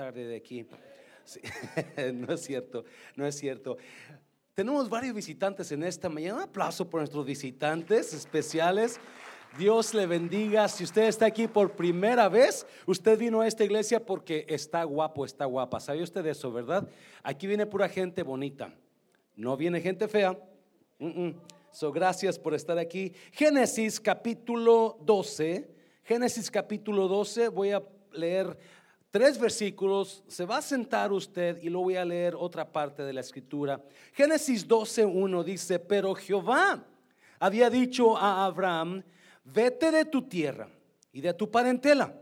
de aquí. no es cierto, no es cierto. Tenemos varios visitantes en esta mañana. Un aplauso por nuestros visitantes especiales. Dios le bendiga. Si usted está aquí por primera vez, usted vino a esta iglesia porque está guapo, está guapa. ¿Sabe usted eso, verdad? Aquí viene pura gente bonita. No viene gente fea. So, gracias por estar aquí. Génesis capítulo 12. Génesis capítulo 12. Voy a leer tres versículos. Se va a sentar usted y lo voy a leer otra parte de la escritura. Génesis 12, 1 dice: Pero Jehová había dicho a Abraham vete de tu tierra y de tu parentela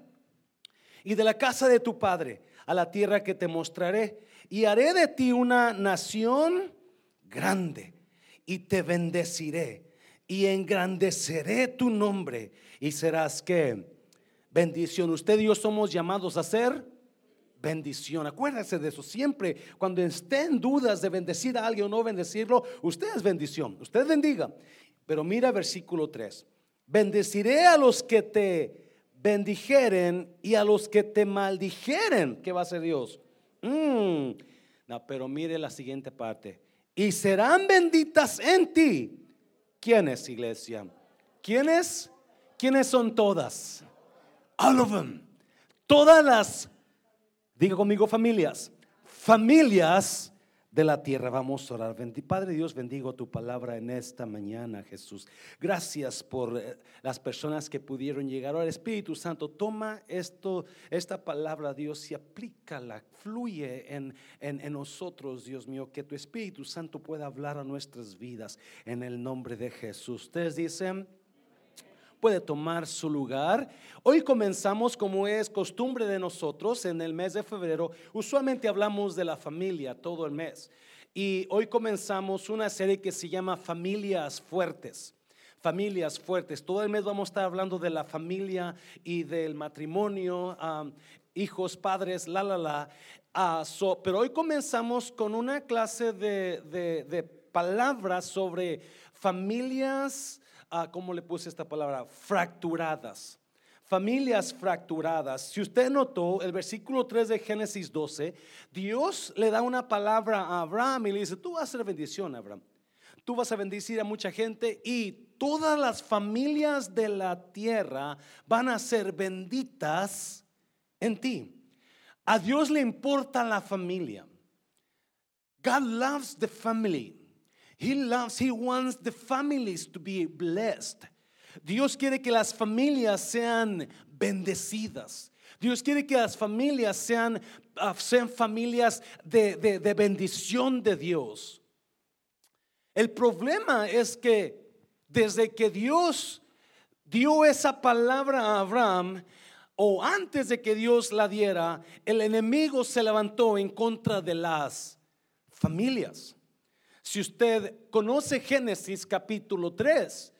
y de la casa de tu padre a la tierra que te mostraré y haré de ti una nación grande y te bendeciré y engrandeceré tu nombre y serás que bendición. Usted y yo somos llamados a ser bendición. Acuérdese de eso. Siempre cuando esté en dudas de bendecir a alguien o no bendecirlo, usted es bendición. Usted bendiga. Pero mira versículo 3. Bendeciré a los que te bendijeren y a los que te maldijeren. ¿Qué va a hacer Dios? Mm. No, pero mire la siguiente parte. Y serán benditas en ti. ¿Quiénes, iglesia? ¿Quiénes? ¿Quiénes son todas? All of them. Todas las, diga conmigo familias, familias de la tierra. Vamos a orar. Padre Dios, bendigo tu palabra en esta mañana, Jesús. Gracias por eh, las personas que pudieron llegar. Ahora, Espíritu Santo, toma esto, esta palabra, Dios, y aplícala, fluye en, en, en nosotros, Dios mío, que tu Espíritu Santo pueda hablar a nuestras vidas en el nombre de Jesús. Ustedes dicen puede tomar su lugar. Hoy comenzamos, como es costumbre de nosotros, en el mes de febrero. Usualmente hablamos de la familia todo el mes. Y hoy comenzamos una serie que se llama Familias Fuertes. Familias fuertes. Todo el mes vamos a estar hablando de la familia y del matrimonio, hijos, padres, la, la, la. Ah, pero hoy comenzamos con una clase de, de palabras sobre familias ¿cómo le puse esta palabra? Fracturadas. Familias fracturadas. Si usted notó el versículo 3 de Génesis 12, Dios le da una palabra a Abraham y le dice, tú vas a ser bendición, Abraham. Tú vas a bendecir a mucha gente y todas las familias de la tierra van a ser benditas en ti. A Dios le importa la familia. God loves the family. He loves, he wants the families to be blessed. Dios quiere que las familias sean bendecidas. Dios quiere que las familias sean, ah, familias de bendición de Dios. El problema es que desde que Dios dio esa palabra a Abraham, o antes de que Dios la diera, el enemigo se levantó en contra de las familias. Si usted conoce Génesis capítulo 3,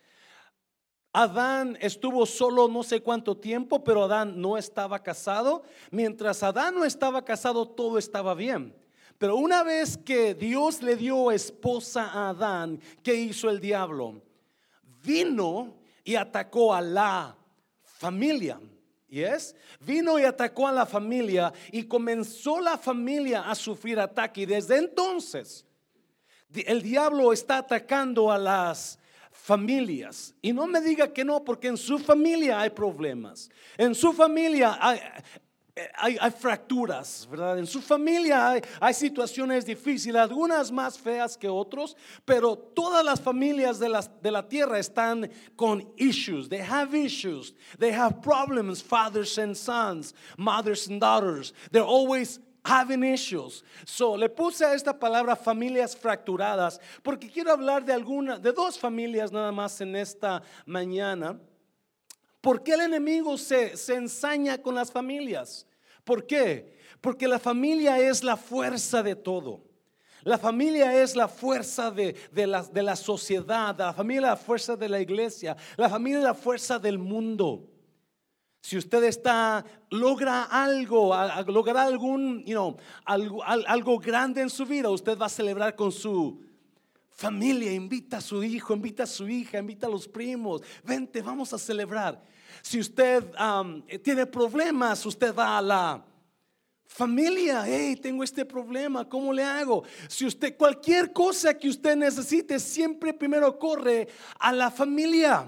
Adán estuvo solo no sé cuánto tiempo, pero Adán no estaba casado. Mientras Adán no estaba casado, todo estaba bien. Pero una vez que Dios le dio esposa a Adán, ¿qué hizo el diablo? Vino y atacó a la familia. ¿Yes? Vino y atacó a la familia y comenzó la familia a sufrir ataque. Y desde entonces el diablo está atacando a las familias. Y no me diga que no, porque en su familia hay problemas. En su familia hay, fracturas, ¿verdad? En su familia hay, situaciones difíciles, algunas más feas que otros, pero todas las familias de, de la tierra están con issues. They have issues. They have problems, fathers and sons, mothers and daughters. They're always having issues. So, le puse a esta palabra familias fracturadas porque quiero hablar de alguna, de dos familias nada más en esta mañana. ¿Por qué el enemigo se, se ensaña con las familias? ¿Por qué? Porque la familia es la fuerza de todo. La familia es la fuerza de, de, de la sociedad, la familia es la fuerza de la iglesia, la familia es la fuerza del mundo. Si usted está, logra algo, logra algún, you know, algo, algo grande en su vida, usted va a celebrar con su familia, invita a su hijo, invita a su hija, invita a los primos, vente, vamos a celebrar. Si usted tiene problemas, usted va a la Familia, hey, tengo este problema, ¿cómo le hago? Si usted, cualquier cosa que usted necesite, siempre primero corre a la familia.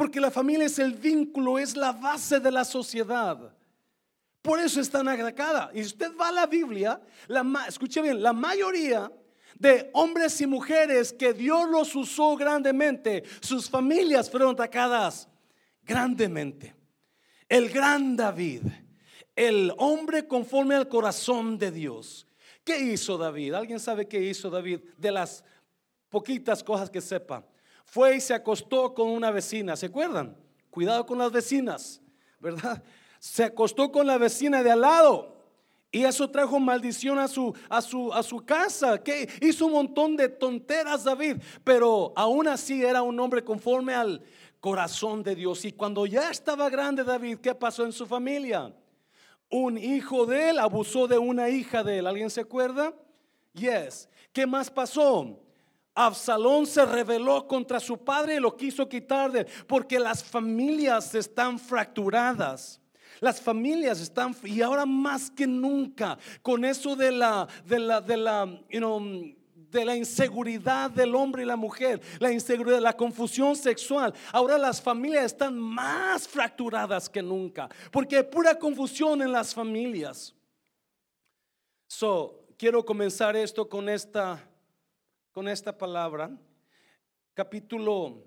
Porque la familia es el vínculo, es la base de la sociedad. Por eso es tan atacada. Y usted va a la Biblia, la, escuche bien, la mayoría de hombres y mujeres que Dios los usó grandemente, sus familias fueron atacadas grandemente. El gran David, el hombre conforme al corazón de Dios. ¿Qué hizo David? ¿Alguien sabe qué hizo David? De las poquitas cosas que sepa. Fue y se acostó con una vecina, ¿se acuerdan? Cuidado con las vecinas, ¿verdad? Se acostó con la vecina de al lado. Y eso trajo maldición a su, a su, a su casa. Que hizo un montón de tonteras David. Pero aún así era un hombre conforme al corazón de Dios. Y cuando ya estaba grande David, ¿qué pasó en su familia? Un hijo de él abusó de una hija de él. ¿Alguien se acuerda? Yes. ¿Qué más pasó? Absalón se rebeló contra su padre y lo quiso quitar de porque las familias están fracturadas. Las familias están y ahora más que nunca con eso de la de la de la de la inseguridad del hombre y la mujer, la inseguridad, la confusión sexual. Ahora las familias están más fracturadas que nunca, porque hay pura confusión en las familias. So, quiero comenzar esto con esta con esta palabra. Capítulo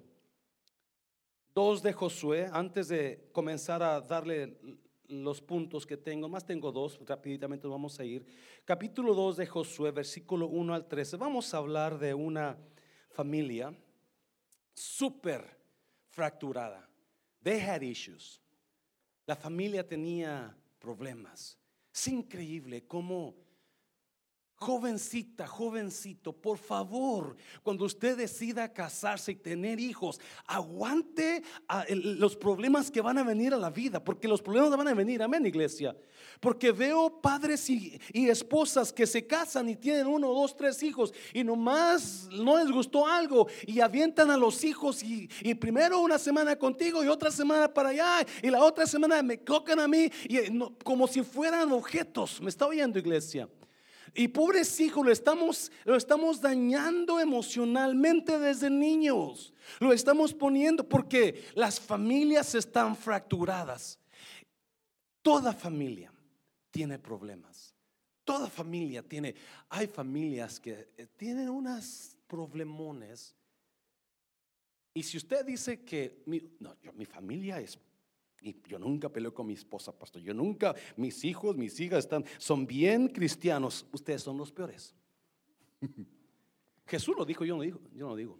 2 de Josué, antes de comenzar a darle los puntos que tengo, más tengo dos, rápidamente vamos a ir. Capítulo 2 de Josué, versículo 1 al 13. Vamos a hablar de una familia súper fracturada. They had issues. La familia tenía problemas. Es increíble cómo Jovencita, jovencito, por favor, cuando usted decida casarse y tener hijos, aguante los problemas que van a venir a la vida, porque los problemas van a venir, amén, iglesia. Porque veo padres y, esposas que se casan y tienen uno, dos, tres hijos y nomás no les gustó algo y avientan a los hijos y, primero una semana contigo y otra semana para allá y la otra semana me tocan a mí y, como si fueran objetos. ¿Me está oyendo, iglesia? Y pobres hijos, lo estamos, lo estamos dañando emocionalmente desde niños. Lo estamos poniendo porque las familias están fracturadas. Toda familia tiene problemas. Toda familia tiene, hay familias que eh, tienen unas problemones. Y si usted dice que mi, no, mi familia es y yo nunca peleo con mi esposa, pastor. Yo nunca, mis hijos, mis hijas están, son bien cristianos. Ustedes son los peores. Jesús lo dijo, yo no digo, yo no digo.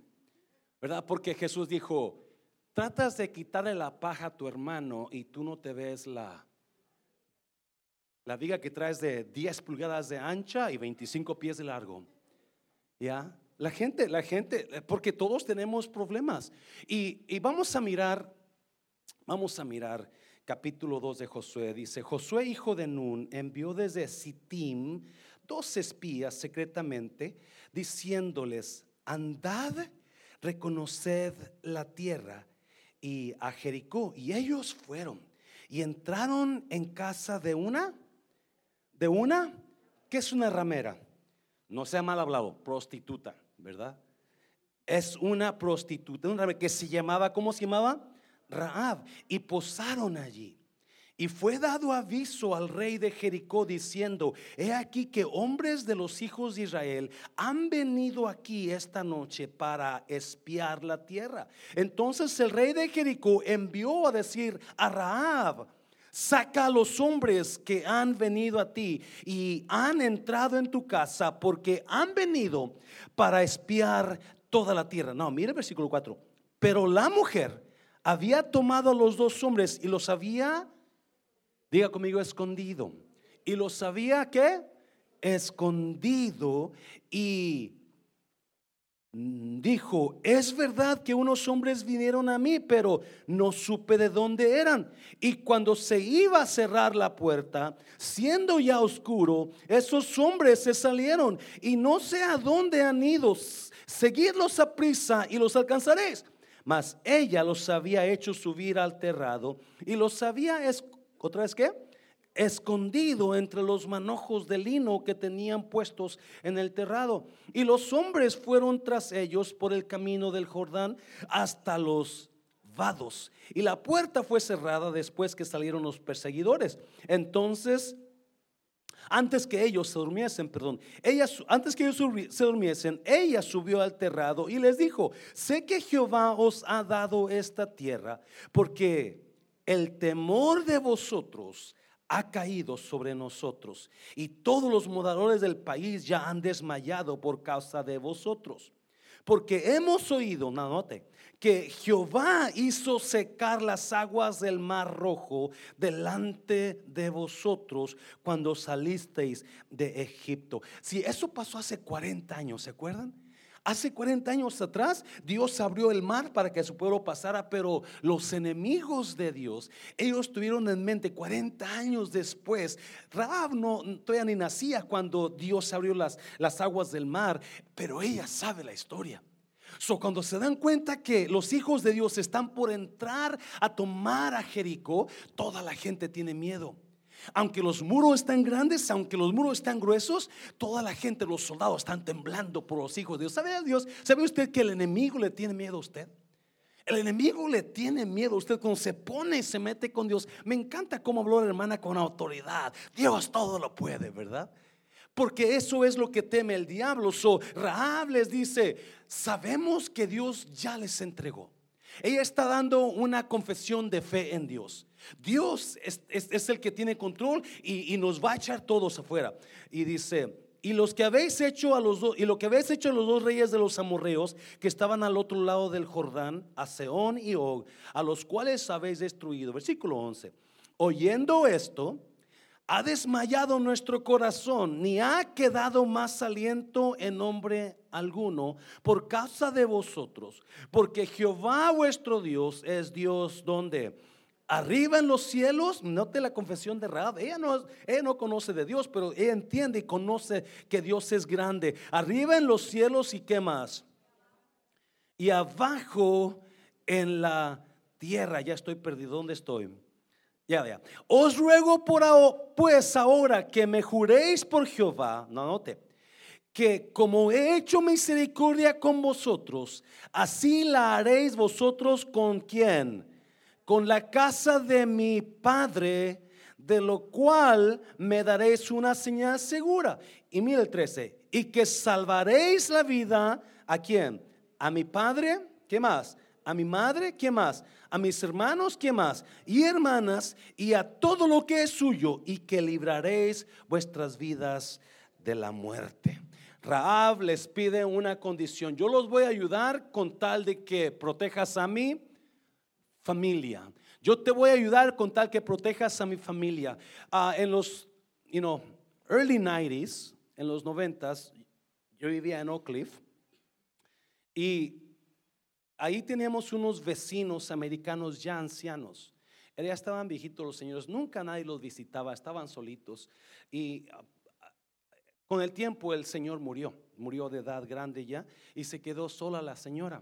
¿Verdad? Porque Jesús dijo, tratas de quitarle la paja a tu hermano y tú no te ves la, la viga que traes de 10 pulgadas de ancha y 25 pies de largo. ¿Ya? La gente, la gente, porque todos tenemos problemas. Y, y vamos a mirar Vamos a mirar capítulo 2 de Josué. Dice, Josué hijo de Nun envió desde Sittim dos espías secretamente diciéndoles, andad, reconoced la tierra y a Jericó. Y ellos fueron y entraron en casa de una, de una, ¿qué es una ramera? No sea mal hablado, prostituta, ¿verdad? Es una prostituta, una ramera que se llamaba, ¿cómo se llamaba? Raab y posaron allí. Y fue dado aviso al rey de Jericó diciendo, he aquí que hombres de los hijos de Israel han venido aquí esta noche para espiar la tierra. Entonces el rey de Jericó envió a decir a Raab, saca a los hombres que han venido a ti y han entrado en tu casa porque han venido para espiar toda la tierra. No, mire el versículo 4. Pero la mujer había tomado a los dos hombres y los había, diga conmigo, escondido. Y los había que escondido y dijo, es verdad que unos hombres vinieron a mí, pero no supe de dónde eran. Y cuando se iba a cerrar la puerta, siendo ya oscuro, esos hombres se salieron y no sé a dónde han ido. Seguidlos a prisa y los alcanzaréis. Mas ella los había hecho subir al terrado y los había, otra vez escondido entre los manojos de lino que tenían puestos en el terrado. Y los hombres fueron tras ellos por el camino del Jordán hasta los vados. Y la puerta fue cerrada después que salieron los perseguidores. Entonces, antes que ellos se durmiesen, perdón, ella, antes que ellos se durmiesen, ella subió al terrado y les dijo, sé que Jehová os ha dado esta tierra, porque el temor de vosotros ha caído sobre nosotros y todos los moradores del país ya han desmayado por causa de vosotros. Porque hemos oído, no, note, que Jehová hizo secar las aguas del mar rojo delante de vosotros cuando salisteis de Egipto. Si eso pasó hace 40 años, ¿se acuerdan? Hace 40 años atrás Dios abrió el mar para que su pueblo pasara, pero los enemigos de Dios, ellos tuvieron en mente 40 años después. Raab no todavía ni nacía cuando Dios abrió las, las aguas del mar, pero ella sabe la historia. So, cuando se dan cuenta que los hijos de Dios están por entrar a tomar a Jericó, toda la gente tiene miedo. Aunque los muros están grandes, aunque los muros están gruesos, toda la gente, los soldados están temblando por los hijos de Dios. ¿Sabe Dios? ¿Sabe usted que el enemigo le tiene miedo a usted? El enemigo le tiene miedo a usted cuando se pone y se mete con Dios. Me encanta cómo habló la hermana con autoridad. Dios todo lo puede, ¿verdad? Porque eso es lo que teme el diablo. So, Rahab les dice, sabemos que Dios ya les entregó. Ella está dando una confesión de fe en Dios. Dios es, el que tiene control y, nos va a echar todos afuera. Y dice, y los que habéis hecho a los dos, y lo que habéis hecho a los dos reyes de los amorreos que estaban al otro lado del Jordán, a Seón y Og, a los cuales habéis destruido. Versículo 11. Oyendo esto, ha desmayado nuestro corazón, ni ha quedado más aliento en nombre alguno por causa de vosotros, porque Jehová vuestro Dios es Dios donde arriba en los cielos, note la confesión de Rahab, ella no, ella no conoce de Dios, pero ella entiende y conoce que Dios es grande. Arriba en los cielos y qué más. Y abajo en la tierra, ya estoy perdido, ¿dónde estoy? Ya, ya. Os ruego por pues ahora que me juréis por Jehová, no note, que como he hecho misericordia con vosotros, así la haréis vosotros con quién? Con la casa de mi padre, de lo cual me daréis una señal segura. Y mira el 13, y que salvaréis la vida a quién? A mi padre, ¿qué más? A mi madre, ¿qué más? a mis hermanos, ¿qué más? Y hermanas, y a todo lo que es suyo, y que libraréis vuestras vidas de la muerte. Raab les pide una condición. Yo los voy a ayudar con tal de que protejas a mi familia. Yo te voy a ayudar con tal que protejas a mi familia. Ah, en los, you know, early 90s, en los 90s, yo vivía en Oak Cliff y ahí teníamos unos vecinos americanos ya ancianos. Ya estaban viejitos los señores, nunca nadie los visitaba, estaban solitos. Y ah, con el tiempo el señor murió, murió de edad grande ya, y se quedó sola la señora.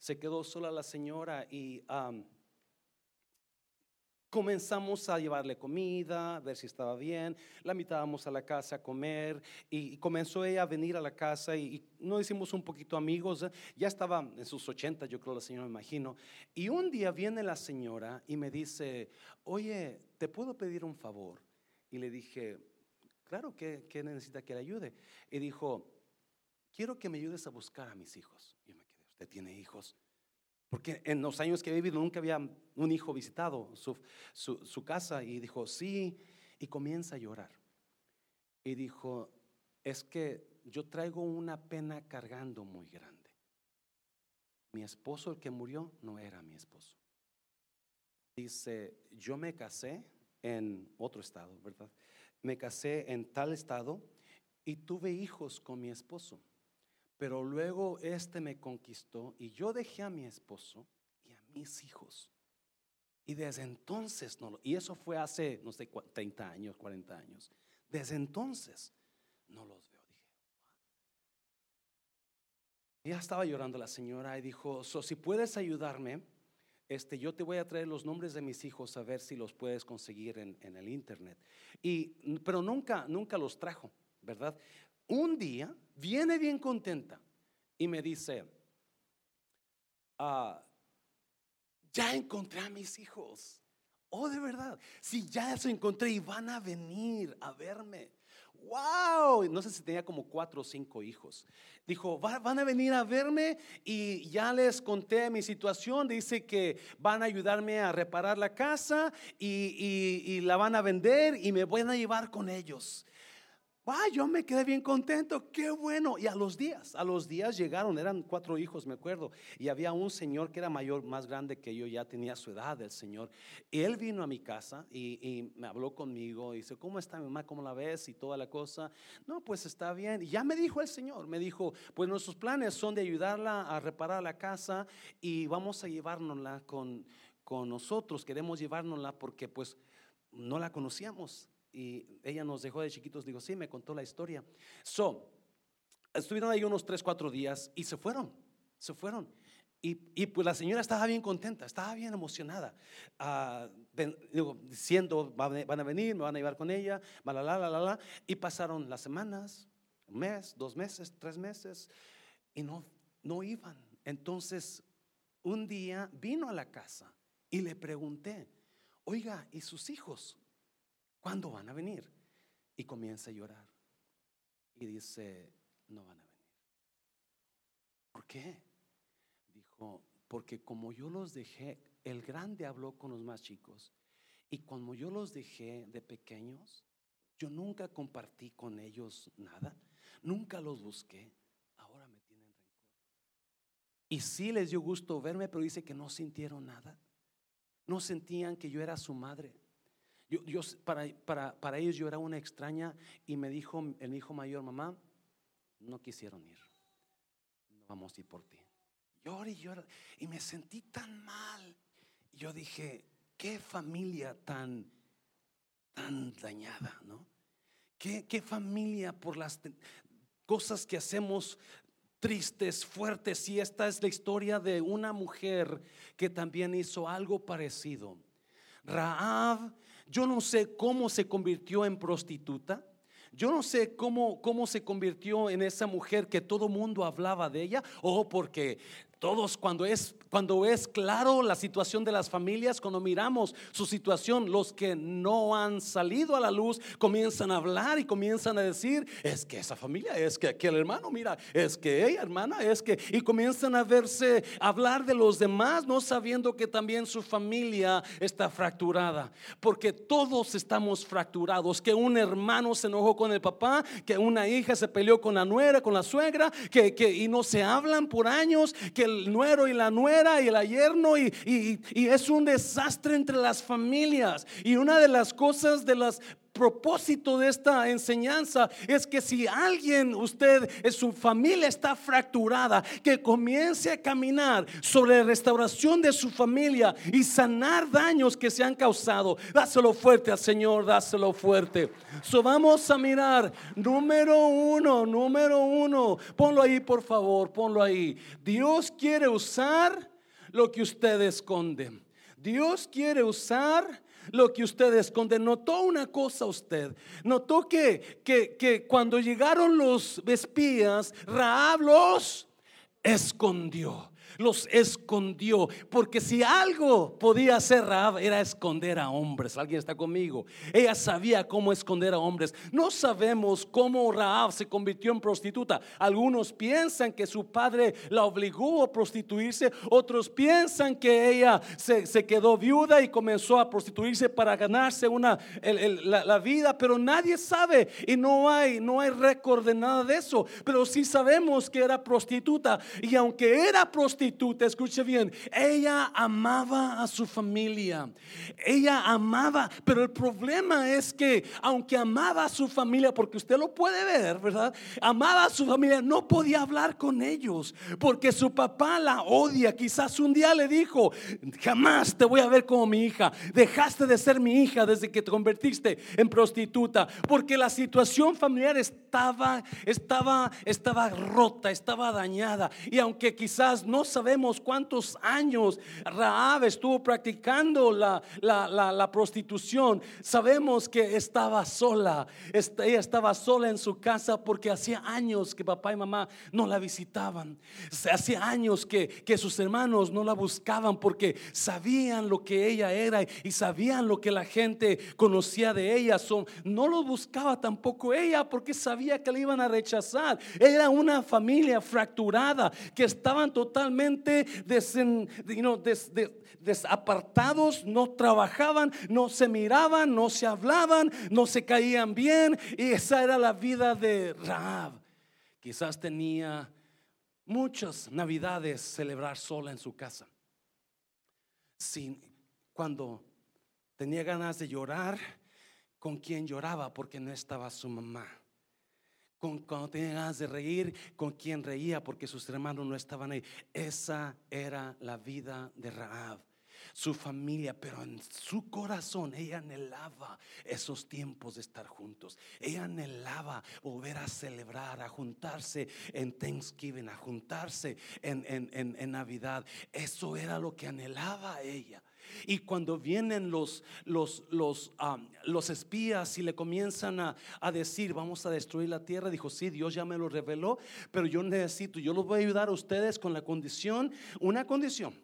Se quedó sola la señora y comenzamos a llevarle comida, a ver si estaba bien, la invitábamos a la casa a comer y, comenzó ella a venir a la casa y, nos hicimos un poquito amigos, ¿eh? ya estaba en sus 80, yo creo la señora me imagino, y un día viene la señora y me dice, oye, ¿te puedo pedir un favor? Y le dije, claro, que necesita que le ayude? Y dijo, quiero que me ayudes a buscar a mis hijos. Y me quedé, ¿usted tiene hijos? Porque en los años que he vivido nunca había un hijo visitado su, casa y dijo, sí, y comienza a llorar. Y dijo, es que yo traigo una pena cargando muy grande. Mi esposo, el que murió, no era mi esposo. Dice, yo me casé en otro estado, ¿verdad? Me casé en tal estado y tuve hijos con mi esposo. Pero luego este me conquistó y yo dejé a mi esposo y a mis hijos. Y desde entonces, no, y eso fue hace, no sé, 30 años, 40 años. Desde entonces no los veo. Dije, ya estaba llorando la señora y dijo, so, si puedes ayudarme, este, yo te voy a traer los nombres de mis hijos a ver si los puedes conseguir en, el internet. Y, pero nunca, nunca los trajo, ¿verdad? Un día viene bien contenta y me dice, ah, ya encontré a mis hijos. Oh, de verdad. Si ya los encontré y van a venir a verme. Wow, no sé si tenía como cuatro o cinco hijos. Dijo, van a venir a verme y ya les conté mi situación. Dice que van a ayudarme a reparar la casa y, y la van a vender y me van a llevar con ellos. Ah, yo me quedé bien contento, qué bueno. Y a los días, a los días llegaron, eran cuatro hijos, me acuerdo. Y había un señor que era mayor, más grande que yo, ya tenía su edad, el señor. Y él vino a mi casa y, me habló conmigo. Y dice, ¿cómo está mi mamá? ¿Cómo la ves? Y toda la cosa. No, pues está bien. Y ya me dijo el señor, me dijo, pues nuestros planes son de ayudarla a reparar la casa y vamos a llevárnosla con, con nosotros. Queremos llevárnosla porque pues no la conocíamos y ella nos dejó de chiquitos. Digo, sí, me contó la historia. So, estuvieron ahí unos 3, 4 días y se fueron, se fueron. Y, y, pues la señora estaba bien contenta, estaba bien emocionada, uh, diciendo, van a venir, me van a llevar con ella, la, la, la, la, Y pasaron las semanas, un mes, dos meses, tres meses, y no, no iban. Entonces, un día vino a la casa y le pregunté, oiga, ¿y sus hijos? ¿Cuándo van a venir? Y comienza a llorar. Y dice, no van a venir. ¿Por qué? Dijo, porque como yo los dejé, el grande habló con los más chicos. Y como yo los dejé de pequeños, yo nunca compartí con ellos nada. Nunca los busqué. Ahora me tienen rencor. Y sí les dio gusto verme, pero dice que no sintieron nada. No sentían que yo era su madre. Yo, para, para, para, ellos yo era una extraña y me dijo el hijo mayor, mamá, no quisieron ir. No vamos a ir por ti. Llora y llora. Y me sentí tan mal. Yo dije, qué familia tan, tan dañada, ¿no? Qué, qué familia por las cosas que hacemos tristes, fuertes. Y esta es la historia de una mujer que también hizo algo parecido. Raab yo no sé cómo se convirtió en prostituta. Yo no sé cómo, cómo se convirtió en esa mujer que todo mundo hablaba de ella, o porque todos cuando es cuando es claro la situación de las familias, cuando miramos su situación, los que no han salido a la luz comienzan a hablar y comienzan a decir, es que esa familia, es que aquel hermano, mira, es que ella hermana, es que y comienzan a verse hablar de los demás, no sabiendo que también su familia está fracturada, porque todos estamos fracturados, que un hermano se enojó con el papá, que una hija se peleó con la nuera, con la suegra, que, que y no se hablan por años, que el nuero y la nuera y el ayerno y, y, es un desastre entre las familias. Y una de las cosas de las propósito de esta enseñanza es que si alguien, usted, en su familia está fracturada, que comience a caminar sobre la restauración de su familia y sanar daños que se han causado. Dáselo fuerte al Señor, dáselo fuerte. So vamos a mirar, número uno, número uno. Ponlo ahí, por favor, ponlo ahí. Dios quiere usar lo que usted esconde. Dios quiere usar lo que usted esconde. Notó una cosa usted. Notó que, que, que cuando llegaron los espías, Raab los escondió los escondió. Porque si algo podía hacer Raab era esconder a hombres. ¿Alguien está conmigo? Ella sabía cómo esconder a hombres. No sabemos cómo Raab se convirtió en prostituta. Algunos piensan que su padre la obligó a prostituirse. Otros piensan que ella se, quedó viuda y comenzó a prostituirse para ganarse una, la, vida. Pero nadie sabe y no hay, no hay récord de nada de eso. Pero sí sabemos que era prostituta. Y aunque era prostituta, te escuche bien, ella amaba a su familia, ella amaba, pero el problema es que aunque amaba a su familia, porque usted lo puede ver, ¿verdad? Amaba a su familia, no podía hablar con ellos, porque su papá la odia, quizás un día le dijo, jamás te voy a ver como mi hija, dejaste de ser mi hija desde que te convertiste en prostituta, porque la situación familiar estaba, estaba, estaba rota, estaba dañada, y aunque quizás no sabemos cuántos años Raab estuvo practicando la, la, prostitución. Sabemos que estaba sola. Ella estaba sola en su casa porque hacía años que papá y mamá no la visitaban. Hacía años que, que sus hermanos no la buscaban porque sabían lo que ella era y sabían lo que la gente conocía de ella. no lo buscaba tampoco ella porque sabía que le iban a rechazar. Era una familia fracturada que estaban totalmente desapartados, no trabajaban, no se miraban, no se hablaban, no se caían bien. Y esa era la vida de Raab. Quizás tenía muchas navidades celebrar sola en su casa. Sin, cuando tenía ganas de llorar, con quien lloraba porque no estaba su mamá. Con, cuando tenía ganas de reír, con quien reía porque sus hermanos no estaban ahí. Esa era la vida de Raab su familia, pero en su corazón ella anhelaba esos tiempos de estar juntos. Ella anhelaba volver a celebrar, a juntarse en Thanksgiving, a juntarse en, en, Navidad. Eso era lo que anhelaba ella. Y cuando vienen los, los, los, los espías y le comienzan a, a, decir, vamos a destruir la tierra, dijo, sí, Dios ya me lo reveló, pero yo necesito, yo los voy a ayudar a ustedes con la condición, una condición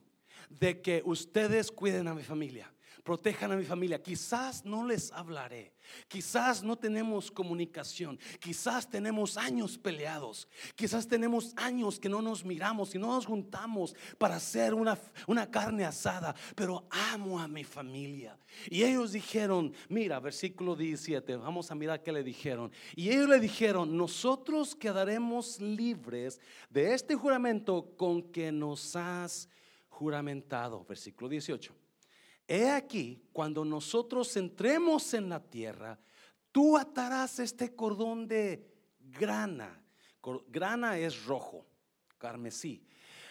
de que ustedes cuiden a mi familia, protejan a mi familia. Quizás no les hablaré, quizás no tenemos comunicación, quizás tenemos años peleados, quizás tenemos años que no nos miramos y no nos juntamos para hacer una, una carne asada, pero amo a mi familia. Y ellos dijeron, mira, versículo 17, vamos a mirar qué le dijeron. Y ellos le dijeron, nosotros quedaremos libres de este juramento con que nos has juramentado. Versículo 18. He aquí, cuando nosotros entremos en la tierra, tú atarás este cordón de grana. Grana es rojo, carmesí.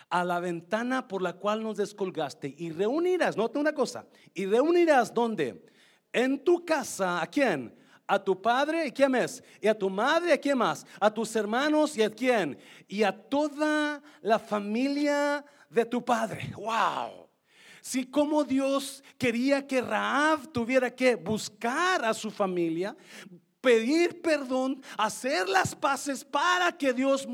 A la ventana por la cual nos descolgaste y reunirás, nota una cosa, y reunirás donde? En tu casa, ¿a quién? A tu padre, ¿y quién es? Y a tu madre, ¿a quién más? A tus hermanos, ¿y a quién? Y a toda la familia de tu padre. Wow. Si como Dios quería que Raab tuviera que buscar a su familia, pedir perdón, hacer las paces para que Dios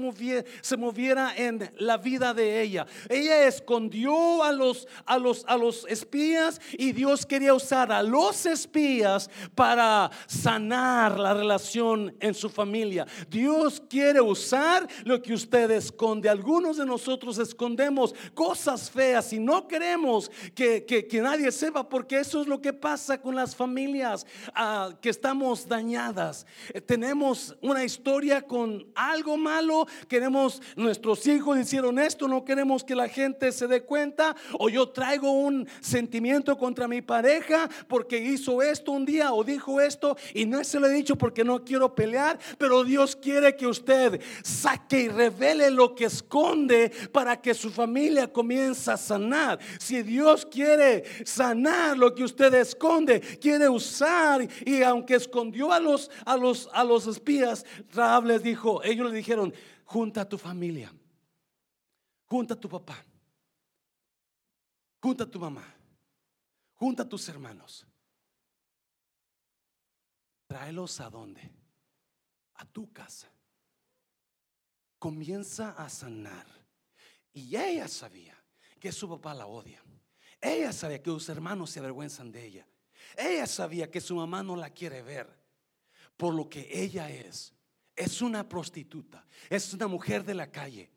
se moviera en la vida de ella. Ella escondió a los, a, los, a los espías y Dios quería usar a los espías para sanar la relación en su familia. Dios quiere usar lo que usted esconde. Algunos de nosotros escondemos cosas feas y no queremos que, que, nadie sepa porque eso es lo que pasa con las familias ah, que estamos dañadas. Eh, tenemos una historia con algo malo, queremos, nuestros hijos hicieron esto, no queremos que la gente se dé cuenta, o yo traigo un sentimiento contra mi pareja porque hizo esto un día o dijo esto y no se lo he dicho porque no quiero pelear, pero Dios quiere que usted saque y revele lo que esconde para que su familia comience a sanar. Si Dios quiere sanar lo que usted esconde, quiere usar y aunque escondió a los a los, a los espías, Raab les dijo, ellos le dijeron, junta a tu familia, junta a tu papá, junta a tu mamá, junta a tus hermanos. Tráelos a dónde? A tu casa. Comienza a sanar. Y ella sabía que su papá la odia. Ella sabía que sus hermanos se avergüenzan de ella. Ella sabía que su mamá no la quiere ver por lo que ella es. Es una prostituta, es una mujer de la calle.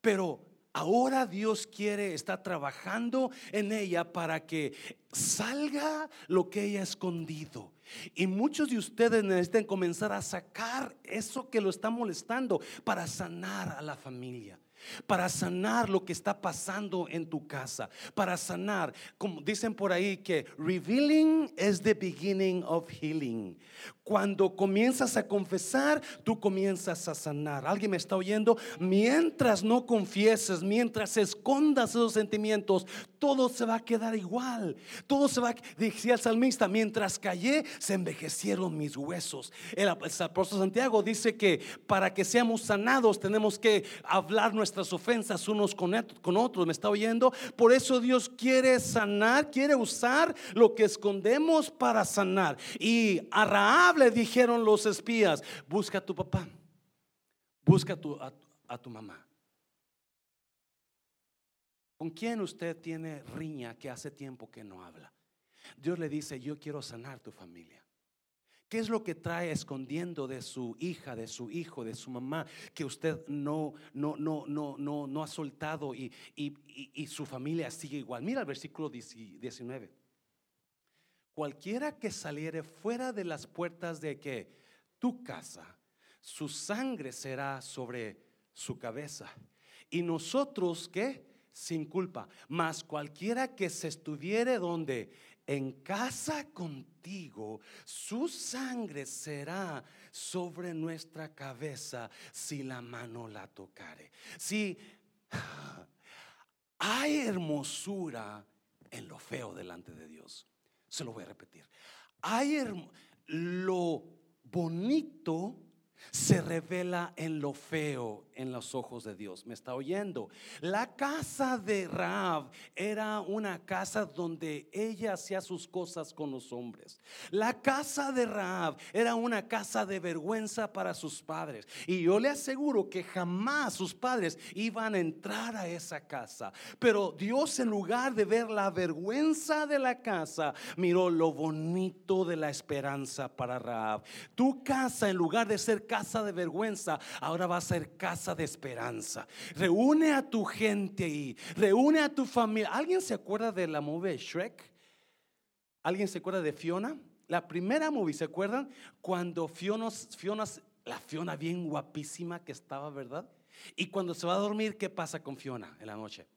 Pero ahora Dios quiere, está trabajando en ella para que salga lo que ella ha escondido. Y muchos de ustedes necesitan comenzar a sacar eso que lo está molestando para sanar a la familia para sanar lo que está pasando en tu casa, para sanar, como dicen por ahí que revealing is the beginning of healing. Cuando comienzas a confesar, tú comienzas a sanar. ¿Alguien me está oyendo? Mientras no confieses, mientras escondas esos sentimientos, todo se va a quedar igual. Todo se va, decía el salmista, mientras callé, se envejecieron mis huesos. El, apóstol Santiago dice que para que seamos sanados tenemos que hablar nuestras ofensas unos con, otros. ¿Me está oyendo? Por eso Dios quiere sanar, quiere usar lo que escondemos para sanar. Y a Raab le dijeron los espías, busca a tu papá, busca a tu, a tu mamá. ¿Con quién usted tiene riña que hace tiempo que no habla? Dios le dice, yo quiero sanar tu familia. ¿Qué es lo que trae escondiendo de su hija, de su hijo, de su mamá, que usted no, no, no, no, no, no ha soltado y, y su familia sigue igual? Mira el versículo 19. Cualquiera que saliere fuera de las puertas de que tu casa, su sangre será sobre su cabeza. Y nosotros, ¿qué? sin culpa. Mas cualquiera que se estuviere donde en casa contigo, su sangre será sobre nuestra cabeza si la mano la tocare. Si hay hermosura en lo feo delante de Dios. Se lo voy a repetir. Hay lo bonito se revela en lo feo en los ojos de Dios. ¿Me está oyendo? La casa de Raab era una casa donde ella hacía sus cosas con los hombres. La casa de Raab era una casa de vergüenza para sus padres. Y yo le aseguro que jamás sus padres iban a entrar a esa casa. Pero Dios en lugar de ver la vergüenza de la casa, miró lo bonito de la esperanza para Raab. Tu casa en lugar de ser casa de vergüenza, ahora va a ser casa de esperanza. Reúne a tu gente y reúne a tu familia. ¿Alguien se acuerda de la movie Shrek? ¿Alguien se acuerda de Fiona? La primera movie, ¿se acuerdan? Cuando Fiona, Fiona, la Fiona bien guapísima que estaba, ¿verdad? Y cuando se va a dormir, ¿qué pasa con Fiona en la noche?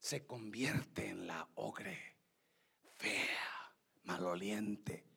Se convierte en la ogre, fea, maloliente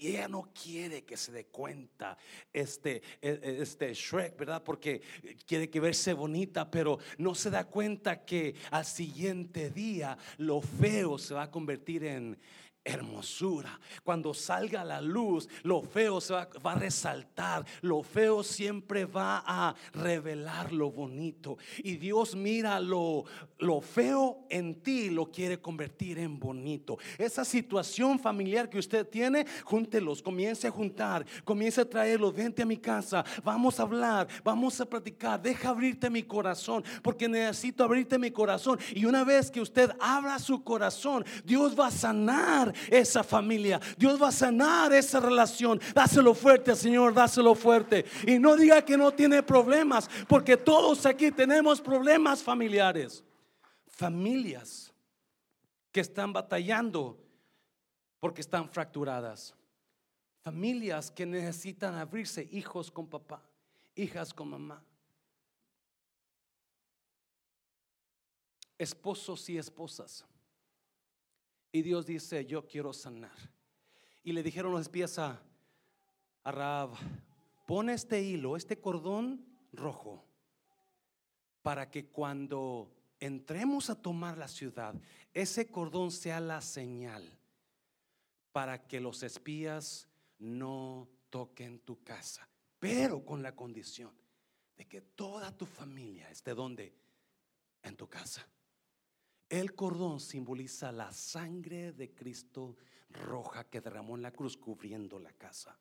y ella no quiere que se dé cuenta este, e, e, este Shrek, ¿verdad? Porque quiere que verse bonita, pero no se da cuenta que al siguiente día lo feo se va a convertir en, hermosura. Cuando salga la luz, lo feo se va, a resaltar, lo feo siempre va a revelar lo bonito. Y Dios mira lo, lo feo en ti, lo quiere convertir en bonito. Esa situación familiar que usted tiene, júntelos, comience a juntar, comience a traerlos, vente a mi casa, vamos a hablar, vamos a platicar, deja abrirte mi corazón, porque necesito abrirte mi corazón. Y una vez que usted abra su corazón, Dios va a sanar esa familia. Dios va a sanar esa relación. Dáselo fuerte, Señor, dáselo fuerte. Y no diga que no tiene problemas, porque todos aquí tenemos problemas familiares. Familias que están batallando porque están fracturadas. Familias que necesitan abrirse, hijos con papá, hijas con mamá. Esposos y esposas y Dios dice, yo quiero sanar. Y le dijeron los espías a, a Raab, pon este hilo, este cordón rojo, para que cuando entremos a tomar la ciudad, ese cordón sea la señal para que los espías no toquen tu casa, pero con la condición de que toda tu familia esté donde? En tu casa. El cordón simboliza la sangre de Cristo roja que derramó en la cruz cubriendo la casa.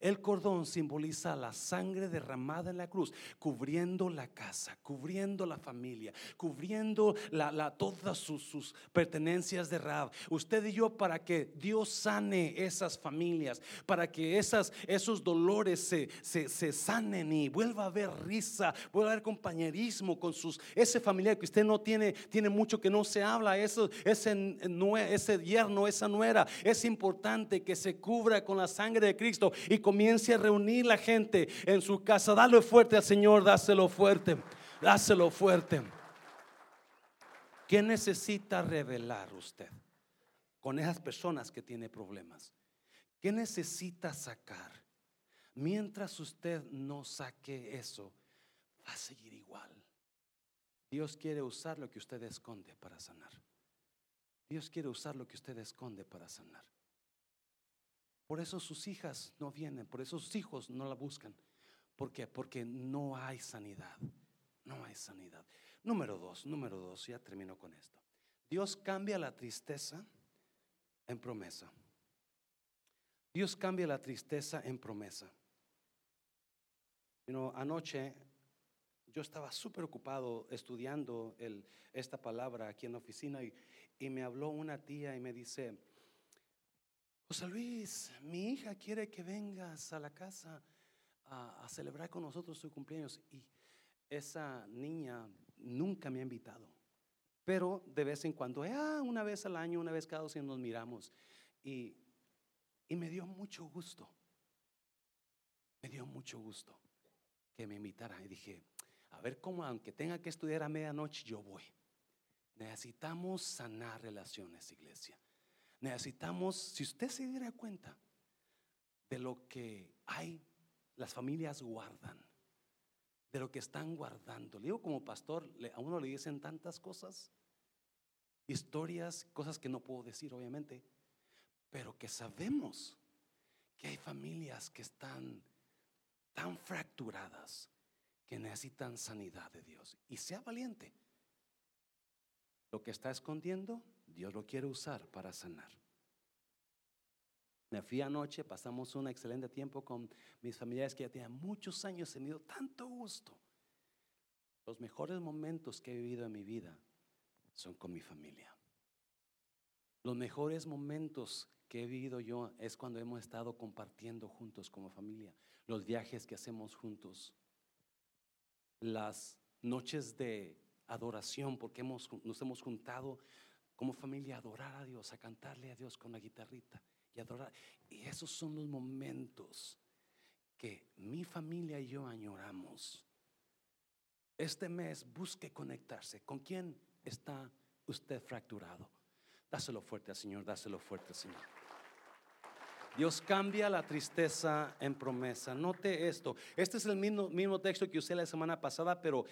El cordón simboliza la sangre derramada en la cruz, cubriendo la casa, cubriendo la familia, cubriendo la, todas sus, pertenencias de Rab. Usted y yo para que Dios sane esas familias, para que esas, esos dolores se, se, sanen y vuelva a haber risa, vuelva a haber compañerismo con sus, ese familiar que usted no tiene, tiene mucho que no se habla, eso, ese, ese yerno, esa nuera, es importante que se cubra con la sangre de Cristo y comience a reunir la gente en su casa. Dale fuerte al Señor, dáselo fuerte, dáselo fuerte. ¿Qué necesita revelar usted con esas personas que tiene problemas? ¿Qué necesita sacar? Mientras usted no saque eso, va a seguir igual. Dios quiere usar lo que usted esconde para sanar. Dios quiere usar lo que usted esconde para sanar. Por eso sus hijas no vienen, por eso sus hijos no la buscan. ¿Por qué? Porque no hay sanidad. No hay sanidad. Número dos, número dos, ya termino con esto. Dios cambia la tristeza en promesa. Dios cambia la tristeza en promesa. You anoche yo estaba súper ocupado estudiando esta palabra aquí en la oficina y, y me habló una tía y me dice, José Luis, mi hija quiere que vengas a la casa a, celebrar con nosotros su cumpleaños. Y esa niña nunca me ha invitado. Pero de vez en cuando, ah, una vez al año, una vez cada dos años nos miramos. Y, y me dio mucho gusto. Me dio mucho gusto que me invitara. Y dije, a ver cómo, aunque tenga que estudiar a medianoche, yo voy. Necesitamos sanar relaciones, iglesia. Necesitamos, si usted se diera cuenta de lo que hay, las familias guardan, de lo que están guardando. Le digo como pastor, a uno le dicen tantas cosas, historias, cosas que no puedo decir obviamente, pero que sabemos que hay familias que están tan fracturadas que necesitan sanidad de Dios. Y sea valiente. Lo que está escondiendo, Dios lo quiere usar para sanar. Me fui anoche, pasamos un excelente tiempo con mis familiares que ya tenían muchos años, he tenido tanto gusto. Los mejores momentos que he vivido en mi vida son con mi familia. Los mejores momentos que he vivido yo es cuando hemos estado compartiendo juntos como familia, los viajes que hacemos juntos, las noches de adoración, porque hemos, nos hemos juntado como familia adorar a Dios, a cantarle a Dios con la guitarrita y adorar. Y esos son los momentos que mi familia y yo añoramos. Este mes busque conectarse. ¿Con quién está usted fracturado? Dáselo fuerte al Señor, dáselo fuerte al Señor. Dios cambia la tristeza en promesa. Note esto. Este es el mismo, mismo texto que usé la semana pasada, pero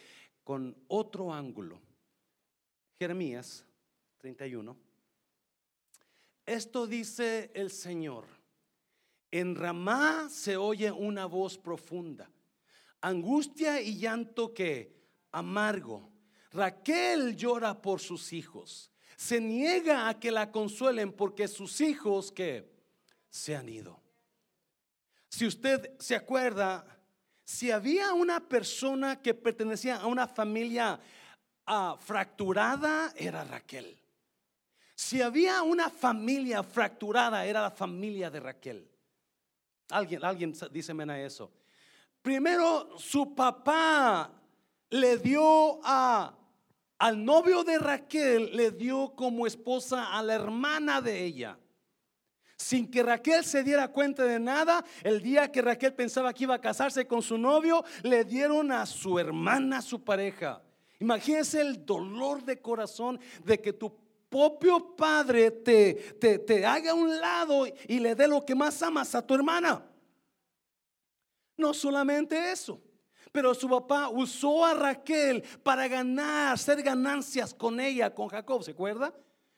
con otro ángulo. Jeremías 31. Esto dice el Señor. En Ramá se oye una voz profunda, angustia y llanto que amargo. Raquel llora por sus hijos. Se niega a que la consuelen porque sus hijos que se han ido. Si usted se acuerda, si había una persona que pertenecía a una familia ah, fracturada, era Raquel. Si había una familia fracturada, era la familia de Raquel. Alguien, alguien dice a eso. Primero, su papá le dio a, al novio de Raquel, le dio como esposa a la hermana de ella. Sin que Raquel se diera cuenta de nada, el día que Raquel pensaba que iba a casarse con su novio, le dieron a su hermana, su pareja. Imagínense el dolor de corazón de que tu propio padre te, te, te haga a un lado y le dé lo que más amas a tu hermana. No solamente eso, pero su papá usó a Raquel para ganar, hacer ganancias con ella, con Jacob, ¿se acuerda?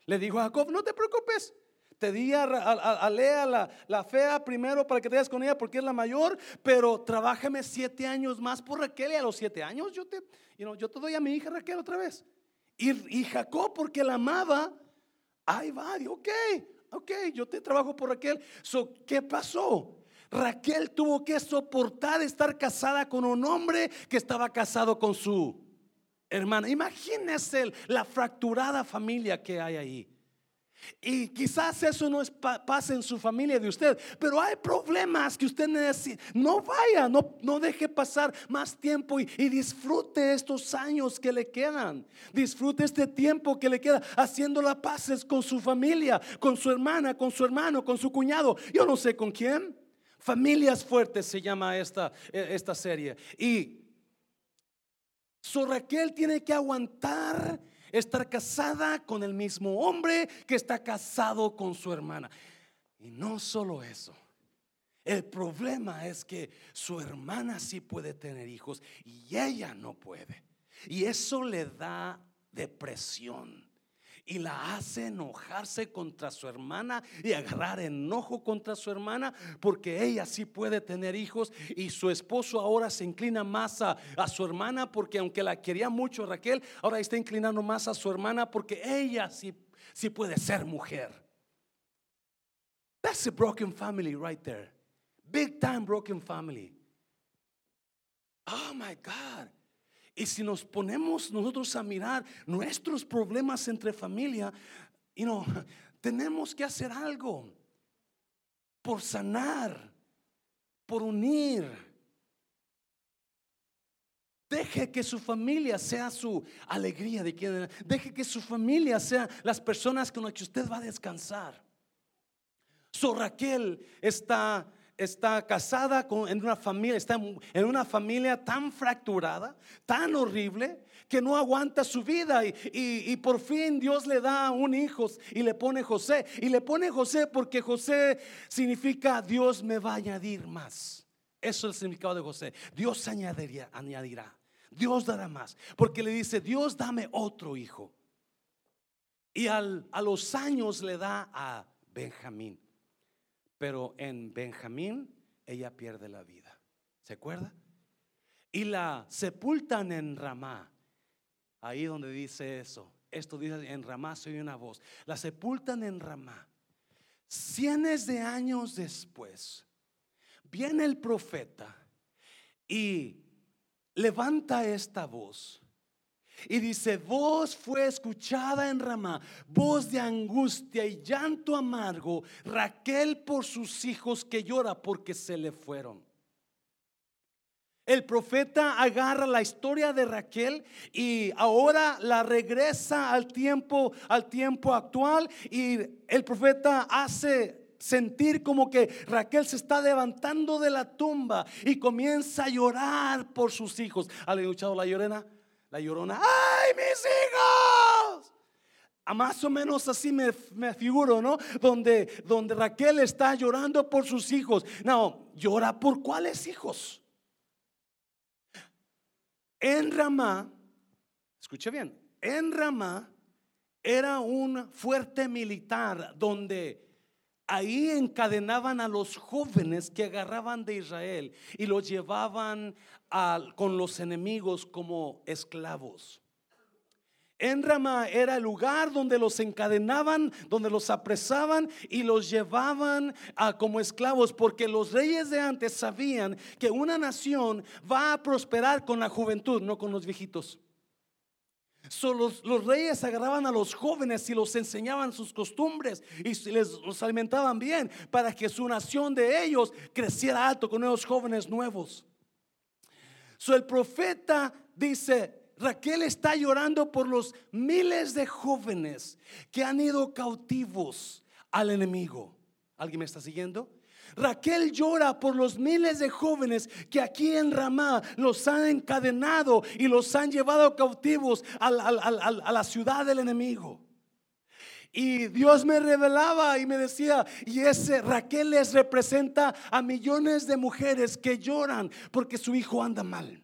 Le dijo a Jacob, no te preocupes, te di a, a, Lea la, la, fea primero para que te vayas con ella porque es la mayor, pero trabájame siete años más por Raquel y a los siete años yo te, yo te doy a mi hija Raquel otra vez. Y, Jacob, porque la amaba, ahí va, dijo, ok, ok, yo te trabajo por Raquel. So, ¿Qué pasó? Raquel tuvo que soportar estar casada con un hombre que estaba casado con su hermana. Imagínese la fracturada familia que hay ahí. Y quizás eso no es pase en su familia de usted, pero hay problemas que usted necesita. No vaya, no, no deje pasar más tiempo y, y, disfrute estos años que le quedan. Disfrute este tiempo que le queda haciendo las paces con su familia, con su hermana, con su hermano, con su cuñado. Yo no sé con quién. Familias fuertes se llama esta, e, esta serie. Y su Raquel tiene que aguantar estar casada con el mismo hombre que está casado con su hermana. Y no solo eso. El problema es que su hermana sí puede tener hijos y ella no puede. Y eso le da depresión. Y la hace enojarse contra su hermana y agarrar enojo contra su hermana porque ella sí puede tener hijos y su esposo ahora se inclina más a, su hermana porque aunque la quería mucho Raquel, ahora está inclinando más a su hermana porque ella sí, sí puede ser mujer. That's a broken family right there. Big time broken family. Oh my God. Y si nos ponemos nosotros a mirar nuestros problemas entre familia, you know, tenemos que hacer algo por sanar, por unir. Deje que su familia sea su alegría de quien deje que su familia sea las personas con las que usted va a descansar. So Raquel está está casada con, en una familia, está en una familia tan fracturada, tan horrible, que no aguanta su vida. Y, y, por fin Dios le da un hijo y le pone José. Y le pone José porque José significa Dios me va a añadir más. Eso es el significado de José. Dios añadiría, añadirá. Dios dará más. Porque le dice, Dios dame otro hijo. Y al, a los años le da a Benjamín. Pero en Benjamín ella pierde la vida. ¿Se acuerda? Y la sepultan en Ramá. Ahí donde dice eso. Esto dice en Ramá soy una voz. La sepultan en Ramá. Cientos de años después, viene el profeta y levanta esta voz y dice, voz fue escuchada en Ramá, voz de angustia y llanto amargo, Raquel por sus hijos que llora porque se le fueron. El profeta agarra la historia de Raquel y ahora la regresa al tiempo al tiempo actual y el profeta hace sentir como que Raquel se está levantando de la tumba y comienza a llorar por sus hijos. ¿Han escuchado la llorena? La llorona, ¡ay, mis hijos! A más o menos así me, figuro, ¿no? Donde, donde Raquel está llorando por sus hijos. No, llora por cuáles hijos. En Ramá, escuche bien, en Ramá era un fuerte militar donde ahí encadenaban a los jóvenes que agarraban de Israel y los llevaban con los enemigos como esclavos. En Ramá era el lugar donde los encadenaban, donde los apresaban y los llevaban a, como esclavos, porque los reyes de antes sabían que una nación va a prosperar con la juventud, no con los viejitos. Los, reyes agarraban a los jóvenes y los enseñaban sus costumbres y les los alimentaban bien para que su nación de ellos creciera alto con esos jóvenes nuevos. So el profeta dice, Raquel está llorando por los miles de jóvenes que han ido cautivos al enemigo. ¿Alguien me está siguiendo? Raquel llora por los miles de jóvenes que aquí en Ramá los han encadenado y los han llevado cautivos a, la ciudad del enemigo. Y Dios me revelaba y me decía, y ese Raquel les representa a millones de mujeres que lloran porque su hijo anda mal.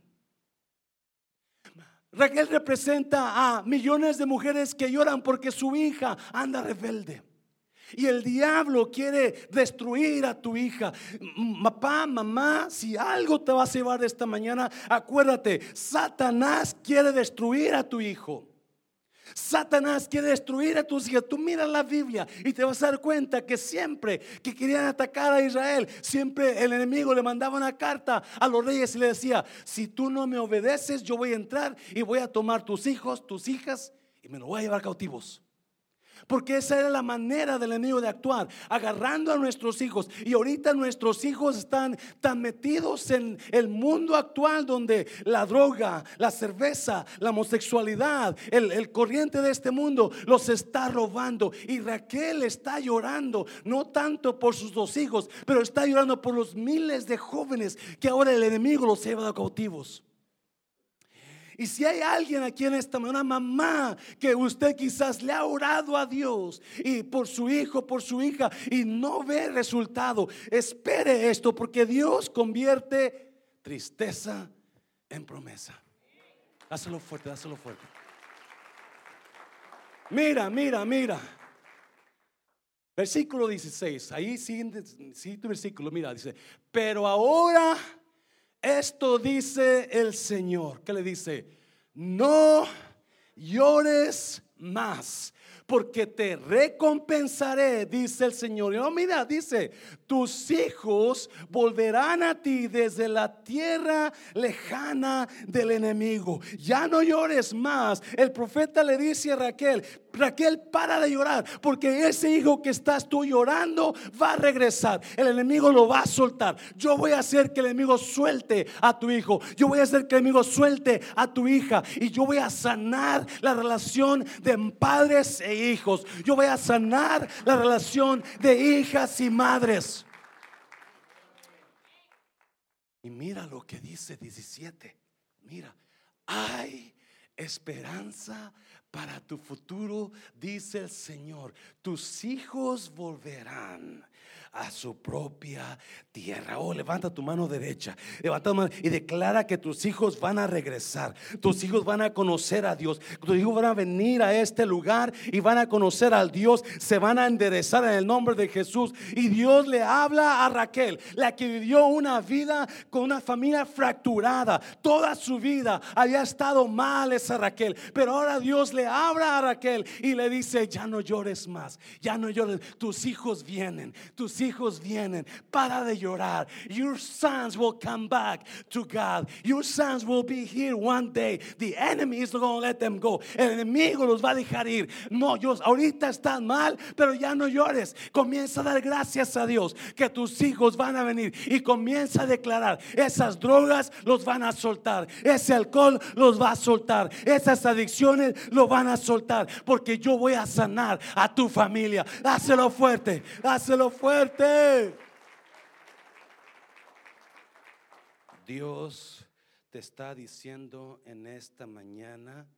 Raquel representa a millones de mujeres que lloran porque su hija anda rebelde. Y el diablo quiere destruir a tu hija. Papá, mamá, si algo te vas a llevar esta mañana, acuérdate, Satanás quiere destruir a tu hijo. Satanás quiere destruir a tus hijos. Tú mira la Biblia y te vas a dar cuenta que siempre que querían atacar a Israel, siempre el enemigo le mandaba una carta a los reyes y le decía, si tú no me obedeces, yo voy a entrar y voy a tomar tus hijos, tus hijas y me los voy a llevar cautivos. Porque esa era la manera del enemigo de actuar, agarrando a nuestros hijos. Y ahorita nuestros hijos están tan metidos en el mundo actual donde la droga, la cerveza, la homosexualidad, el, el corriente de este mundo los está robando. Y Raquel está llorando, no tanto por sus dos hijos, pero está llorando por los miles de jóvenes que ahora el enemigo los ha llevado cautivos. Y si hay alguien aquí en esta una mamá que usted quizás le ha orado a Dios y por su hijo, por su hija y no ve resultado, espere esto porque Dios convierte tristeza en promesa. Dáselo fuerte, dáselo fuerte. Mira, mira, mira. Versículo 16, ahí sigue, tu versículo, mira, dice, pero ahora esto dice el Señor, ¿qué le dice? No llores más porque te recompensaré, dice el Señor. Y no, mira, dice, tus hijos volverán a ti desde la tierra lejana del enemigo. Ya no llores más. El profeta le dice a Raquel, Raquel, para de llorar, porque ese hijo que estás tú llorando va a regresar. El enemigo lo va a soltar. Yo voy a hacer que el enemigo suelte a tu hijo. Yo voy a hacer que el enemigo suelte a tu hija. Y yo voy a sanar la relación de padres e hijos. Yo voy a sanar la relación de hijas y madres. Y mira lo que dice 17. Mira, hay esperanza para tu futuro, dice el Señor. Tus hijos volverán a su propia tierra. Oh, levanta tu mano derecha, levanta tu mano y declara que tus hijos van a regresar. Tus hijos van a conocer a Dios. Tus hijos van a venir a este lugar y van a conocer al Dios. Se van a enderezar en el nombre de Jesús. Y Dios le habla a Raquel, la que vivió una vida con una familia fracturada. Toda su vida había estado mal esa Raquel. Pero ahora Dios le habla a Raquel y le dice, ya no llores más, ya no llores. Tus hijos vienen, tus hijos vienen. Para de llorar. Your sons will come back to God. Your sons will be here one day. The enemy is going to let them go. El enemigo los va a dejar ir. No, Dios, ahorita están mal, pero ya no llores. Comienza a dar gracias a Dios que tus hijos van a venir y comienza a declarar, esas drogas los van a soltar, ese alcohol los va a soltar, esas adicciones lo van a soltar, porque yo voy a sanar a tu familia. Hácelo fuerte, hácelo fuerte. Dios te está diciendo en esta mañana,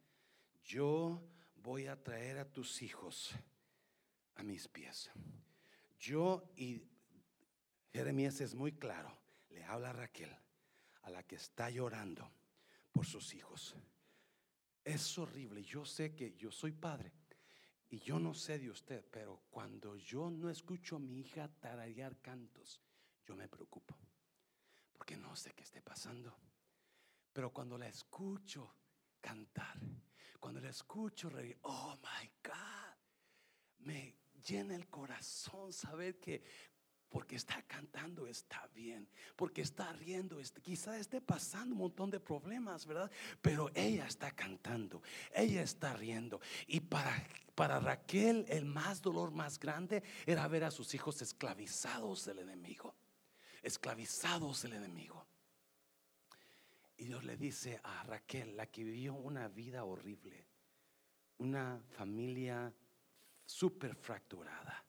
yo voy a traer a tus hijos a mis pies. Yo y Jeremías es muy claro, le habla a Raquel, a la que está llorando por sus hijos. Es horrible, yo sé que yo soy padre y yo no sé de usted, pero cuando yo no escucho a mi hija tararear cantos, yo me preocupo porque no sé qué esté pasando. Pero cuando la escucho cantar, cuando la escucho reír, oh my God, me llena el corazón saber que porque está cantando está bien, porque está riendo, quizá esté pasando un montón de problemas, ¿verdad? Pero ella está cantando, ella está riendo. Y para, para Raquel el más dolor más grande era ver a sus hijos esclavizados del enemigo esclavizados del enemigo. Y Dios le dice a Raquel, la que vivió una vida horrible, una familia súper fracturada.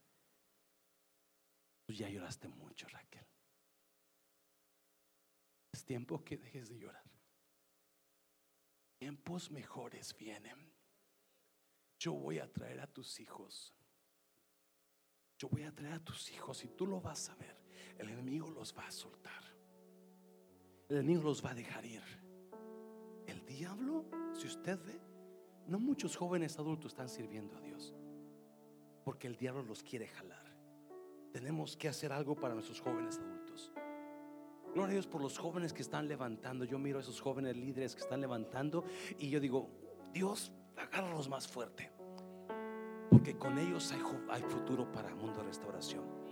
Tú ya lloraste mucho, Raquel. Es tiempo que dejes de llorar. Tiempos mejores vienen. Yo voy a traer a tus hijos. Yo voy a traer a tus hijos y tú lo vas a ver el enemigo los va a soltar. El enemigo los va a dejar ir. El diablo, si usted ve, no muchos jóvenes adultos están sirviendo a Dios. Porque el diablo los quiere jalar. Tenemos que hacer algo para nuestros jóvenes adultos. Gloria a Dios por los jóvenes que están levantando. Yo miro a esos jóvenes líderes que están levantando y yo digo, Dios, agárralos más fuerte. Porque con ellos hay, hay futuro para el mundo de restauración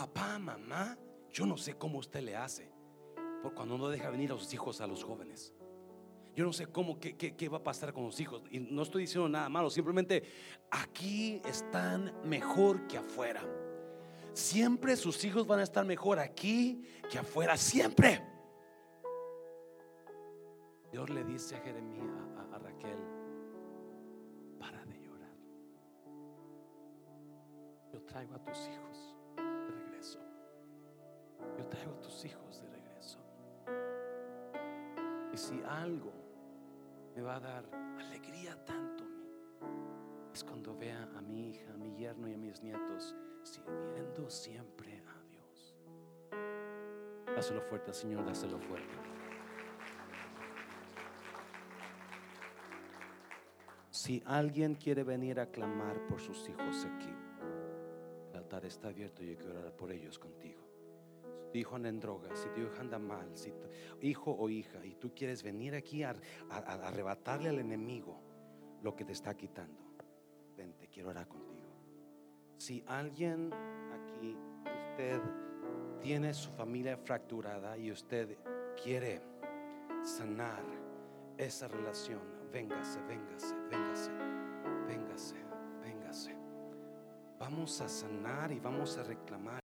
papá, mamá, yo no sé cómo usted le hace. Por cuando no deja venir a sus hijos a los jóvenes. Yo no sé cómo, qué, qué, va a pasar con los hijos. Y no estoy diciendo nada malo. Simplemente aquí están mejor que afuera. Siempre sus hijos van a estar mejor aquí que afuera. Siempre. Dios le dice a Jeremías, a Raquel, para de llorar. Yo traigo a tus hijos yo traigo a tus hijos de regreso. Si algo me va a dar alegría tanto a mí, es cuando vea a mi hija, a mi yerno y a mis nietos sirviendo siempre a Dios. Dáselo fuerte, Señor, dáselo fuerte. Si alguien quiere venir a clamar por sus hijos aquí, el altar está abierto y yo quiero orar por ellos contigo. Tu hijo anda en drogas, si tu hijo anda mal, hijo o hija, y tú quieres venir aquí a, a- a arrebatarle al enemigo lo que te está quitando, vente, quiero orar contigo. Si alguien aquí, usted tiene su familia fracturada y usted quiere sanar esa relación, véngase, véngase, véngase, véngase, véngase. Vamos a sanar y vamos a reclamar.